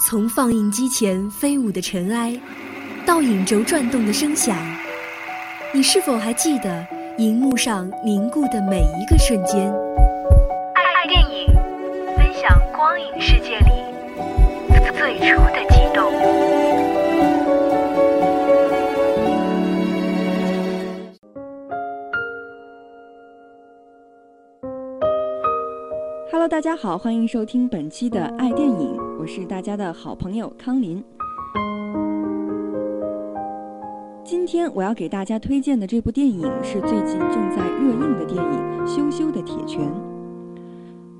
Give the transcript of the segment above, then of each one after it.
从放映机前飞舞的尘埃，到影轴转动的声响，你是否还记得荧幕上凝固的每一个瞬间？爱电影，分享光影世界里最初的激动。Hello，大家好，欢迎收听本期的爱电影，我是大家的好朋友康林。今天我要给大家推荐的这部电影是最近正在热映的电影《羞羞的铁拳》。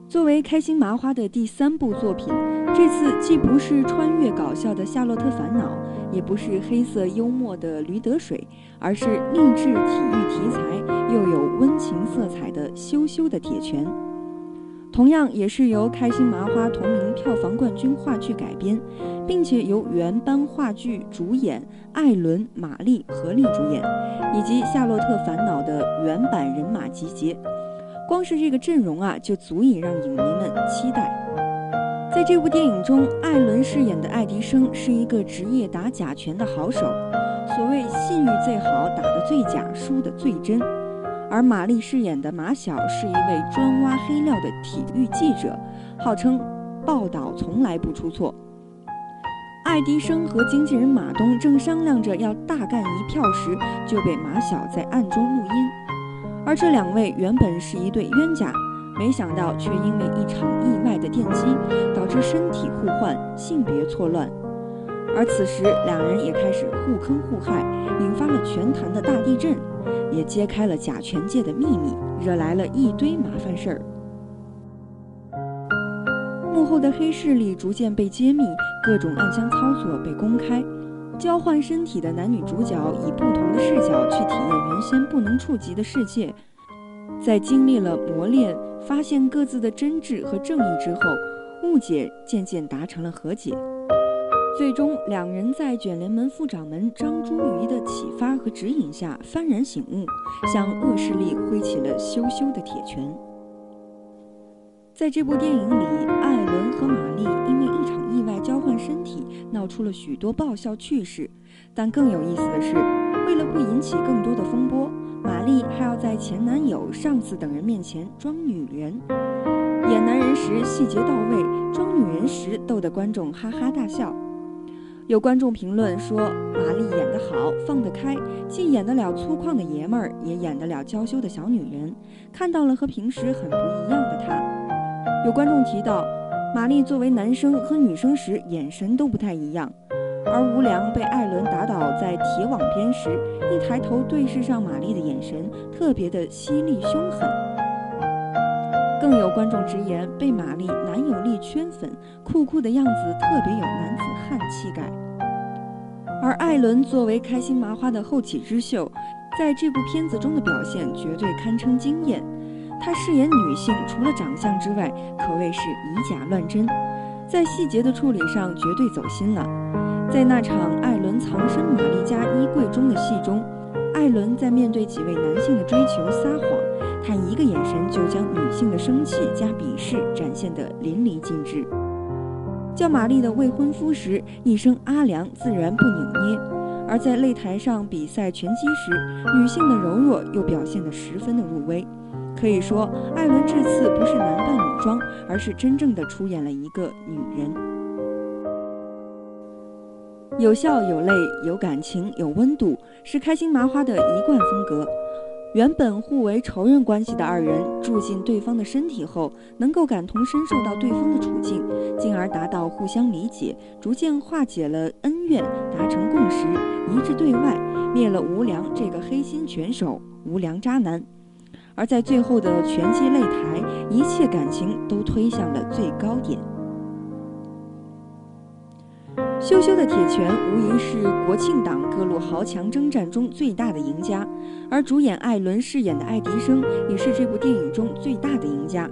作为开心麻花的第三部作品，这次既不是穿越搞笑的《夏洛特烦恼》，也不是黑色幽默的《驴得水》，而是励志体育题材又有温情色彩的《羞羞的铁拳》。同样也是由开心麻花同名票房冠军话剧改编，并且由原班话剧主演艾伦、玛丽合力主演，以及《夏洛特烦恼》的原版人马集结。光是这个阵容啊，就足以让影迷们期待。在这部电影中，艾伦饰演的爱迪生是一个职业打假拳的好手，所谓信誉最好，打得最假，输得最真。而玛丽饰演的马晓是一位专挖黑料的体育记者，号称报道从来不出错。爱迪生和经纪人马东正商量着要大干一票时，就被马晓在暗中录音。而这两位原本是一对冤家，没想到却因为一场意外的电击，导致身体互换、性别错乱。而此时，两人也开始互坑互害，引发了拳坛的大地震，也揭开了甲醛界的秘密，惹来了一堆麻烦事儿。幕后的黑势力逐渐被揭秘，各种暗箱操作被公开，交换身体的男女主角以不同的视角去体验原先不能触及的世界，在经历了磨练，发现各自的真挚和正义之后，误解渐渐达成了和解。最终，两人在卷帘门副掌门张茱萸的启发和指引下幡然醒悟，向恶势力挥起了羞羞的铁拳。在这部电影里，艾伦和玛丽因为一场意外交换身体，闹出了许多爆笑趣事。但更有意思的是，为了不引起更多的风波，玛丽还要在前男友、上司等人面前装女人，演男人时细节到位，装女人时逗得观众哈哈大笑。有观众评论说，玛丽演得好，放得开，既演得了粗犷的爷们儿，也演得了娇羞的小女人，看到了和平时很不一样的她。有观众提到，玛丽作为男生和女生时眼神都不太一样，而吴良被艾伦打倒在铁网边时，一抬头对视上玛丽的眼神特别的犀利凶狠。更有观众直言，被玛丽男友力圈粉，酷酷的样子特别有男子汉气概。而艾伦作为开心麻花的后起之秀，在这部片子中的表现绝对堪称惊艳。他饰演女性，除了长相之外，可谓是以假乱真，在细节的处理上绝对走心了。在那场艾伦藏身玛丽家衣柜中的戏中，艾伦在面对几位男性的追求撒谎，他一个眼神就将女性的生气加鄙视展现得淋漓尽致。叫玛丽的未婚夫时，一声阿良自然不扭捏；而在擂台上比赛拳击时，女性的柔弱又表现得十分的入微。可以说，艾伦这次不是男扮女装，而是真正的出演了一个女人。有笑有泪，有感情，有温度，是开心麻花的一贯风格。原本互为仇人关系的二人住进对方的身体后，能够感同身受到对方的处境，进而达到互相理解，逐渐化解了恩怨，达成共识，一致对外，灭了无良这个黑心拳手、无良渣男。而在最后的拳击擂台，一切感情都推向了最高点。羞羞的铁拳无疑是国庆档各路豪强征战中最大的赢家，而主演艾伦饰演的爱迪生也是这部电影中最大的赢家。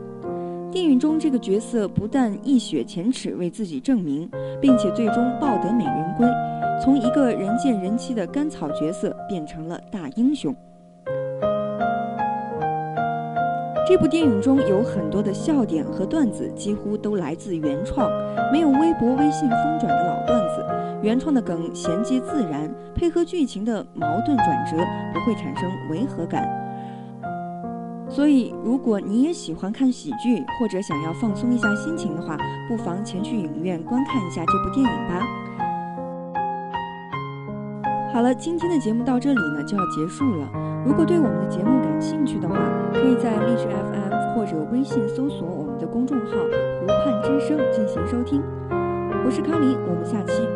电影中这个角色不但一雪前耻为自己证明，并且最终抱得美人归，从一个人见人欺的甘草角色变成了大英雄。这部电影中有很多的笑点和段子，几乎都来自原创，没有微博、微信疯转的老段子。原创的梗衔接自然，配合剧情的矛盾转折，不会产生违和感。所以，如果你也喜欢看喜剧，或者想要放松一下心情的话，不妨前去影院观看一下这部电影吧。好了，今天的节目到这里呢就要结束了。如果对我们的节目感兴趣的话，可以在荔枝 FM 或者微信搜索我们的公众号“湖畔之声”进行收听。我是康林，我们下期。